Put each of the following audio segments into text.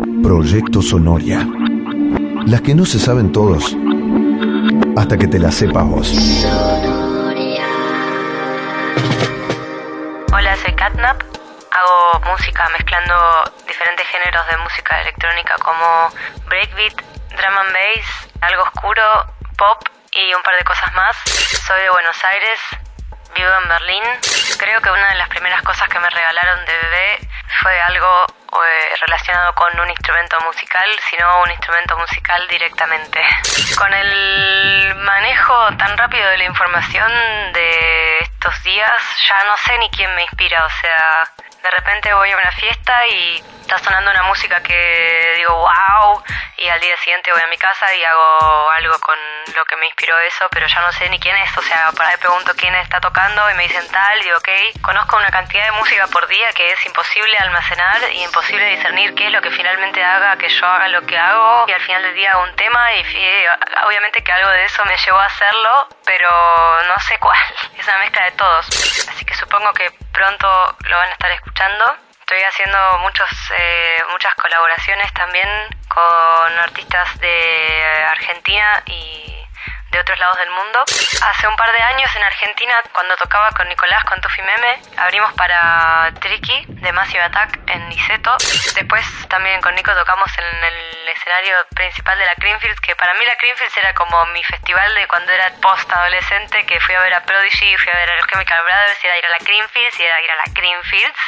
Proyecto Sonoria. Las que no se saben todos hasta que te las sepas vos. Hola, soy Catnap. Hago música mezclando diferentes géneros de música electrónica como breakbeat, drum and bass, algo oscuro, pop y un par de cosas más. Soy de Buenos Aires, vivo en Berlín. Creo que una de las primeras cosas que me regalaron de bebé fue algo eh, relacionado con un instrumento musical, sino un instrumento musical directamente. Con el manejo tan rápido de la información de estos días, ya no sé ni quién me inspira, o sea, de repente voy a una fiesta y está sonando una música que digo wow y al día siguiente voy a mi casa y hago algo con lo que me inspiró eso, pero ya no sé ni quién es, o sea, para ahí pregunto quién está tocando y me dicen tal, y digo ok, conozco una cantidad de música por día que es imposible almacenar y imposible discernir qué es lo que finalmente haga que yo haga lo que hago. Y al final del día hago un tema y obviamente que algo de eso me llevó a hacerlo, pero no sé cuál, es una mezcla de todos, así que supongo que pronto lo van a estar escuchando. Estoy haciendo muchos, eh, muchas colaboraciones también con artistas de Argentina y de otros lados del mundo. Hace un par de años en Argentina, cuando tocaba con Nicolás, con Tufi Meme, abrimos para Tricky de Massive Attack en Niceto. Después también con Nico tocamos en el escenario principal de la Creamfields, que para mí la Creamfields era como mi festival de cuando era post-adolescente, que fui a ver a Prodigy, fui a ver a los Chemical Brothers, y era ir a la Creamfields, y era ir a la Creamfields,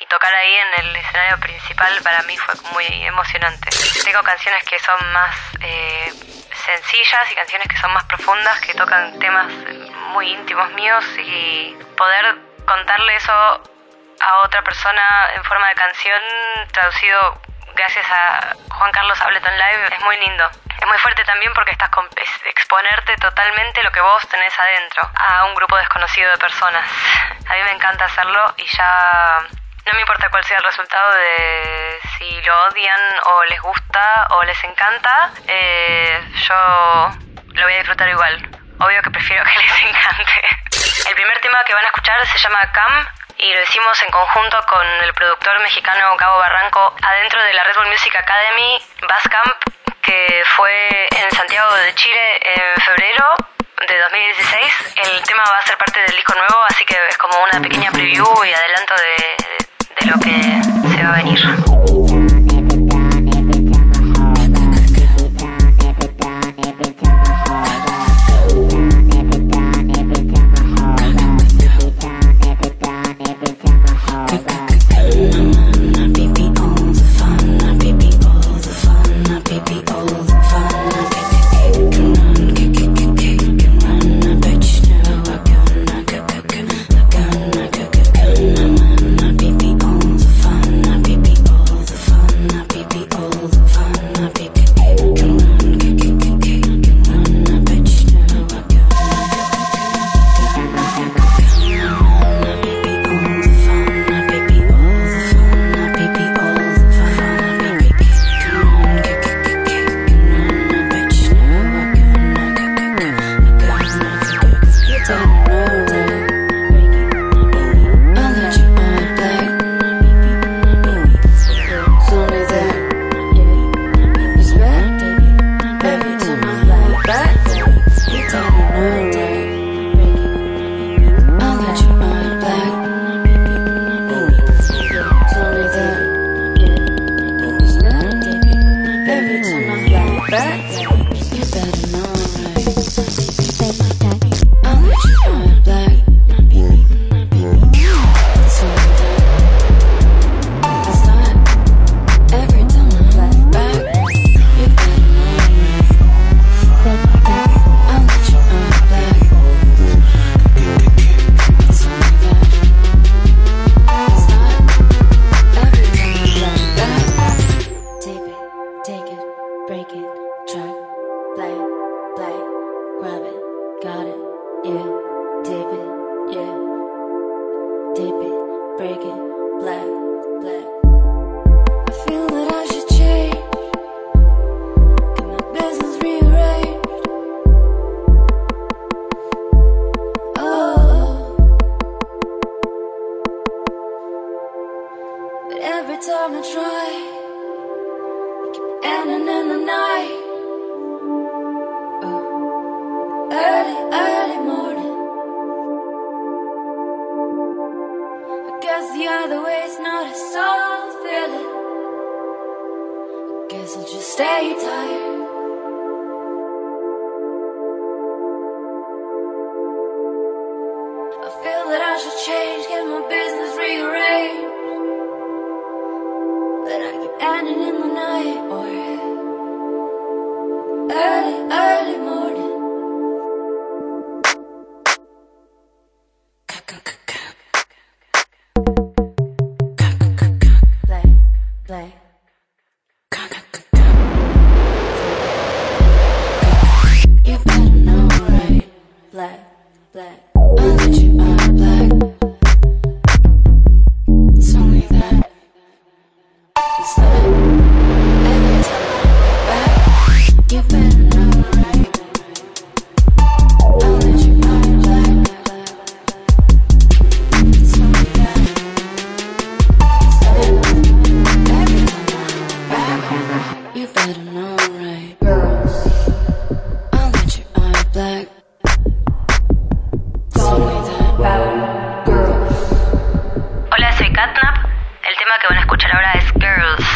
y tocar ahí en el escenario principal para mí fue muy emocionante. Tengo canciones que son más... Eh, sencillas y canciones que son más profundas, que tocan temas muy íntimos míos y poder contarle eso a otra persona en forma de canción traducido gracias a Juan Carlos Ableton Live es muy lindo. Es muy fuerte también porque estás con exponerte totalmente lo que vos tenés adentro a un grupo desconocido de personas. A mí me encanta hacerlo y ya no me importa cuál sea el resultado de si lo odian o les gusta o les encanta, eh, yo lo voy a disfrutar igual. Obvio que prefiero que les encante. El primer tema que van a escuchar se llama Cam y lo hicimos en conjunto con el productor mexicano Gabo Barranco adentro de la Red Bull Music Academy Camp que fue en Santiago de Chile en febrero de 2016. El tema va a ser parte del disco nuevo, así que es como una pequeña preview y de lo que se va a venir. every time I try, it keep ending in the night. Oh, early, early morning. I guess the other way's not a soul feeling. I guess I'll just stay tired. I feel that I should change, get my business rearranged. El tema que van a escuchar ahora es Girls.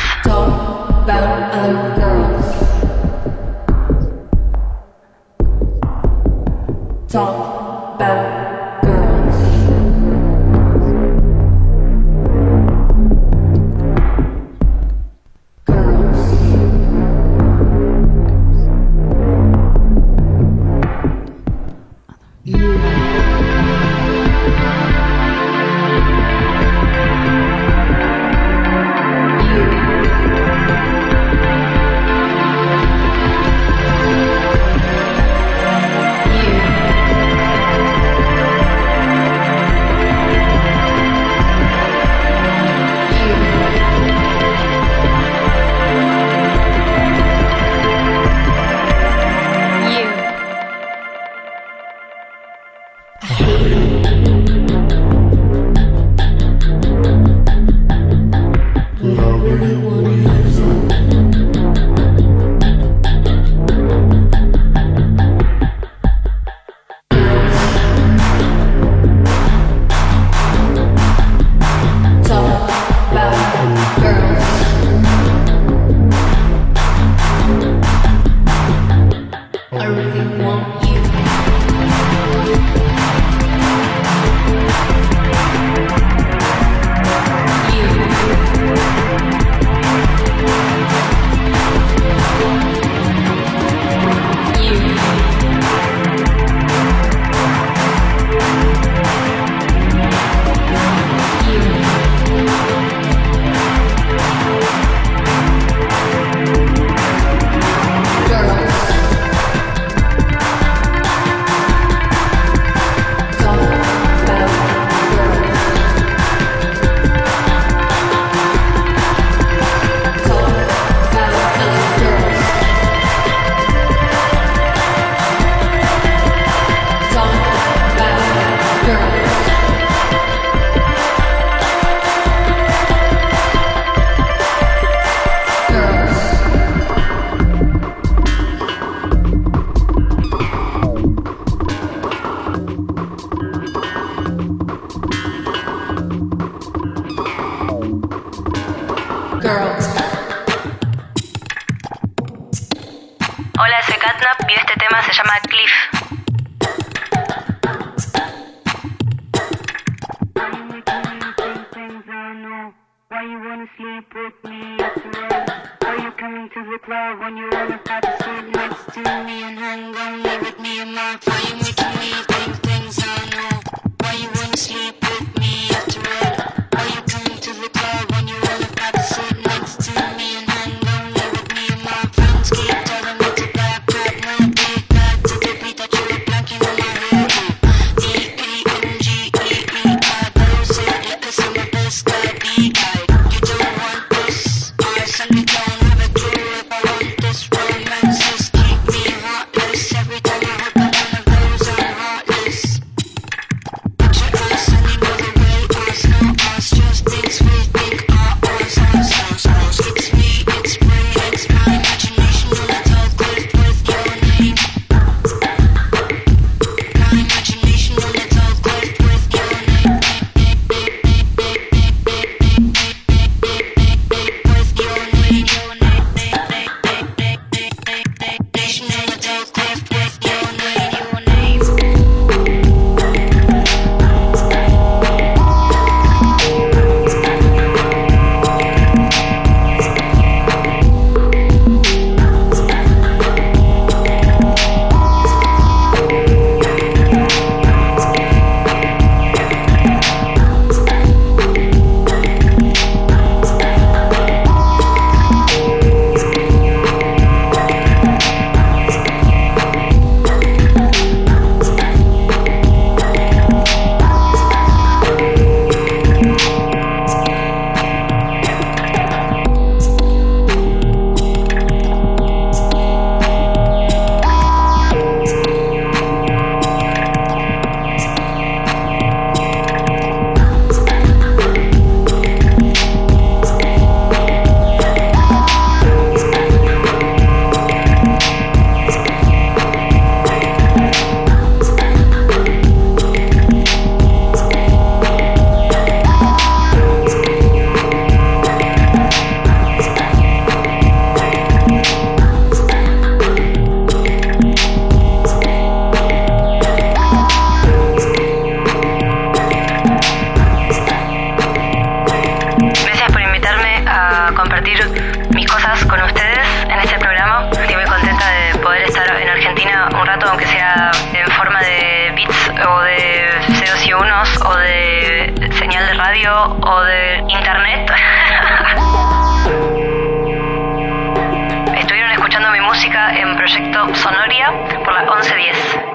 Con ustedes en este programa. Estoy muy contenta de poder estar en Argentina un rato, aunque sea en forma de bits o de ceros y unos o de señal de radio o de internet. Estuvieron escuchando mi música en Proyecto Sonoria por la 1110.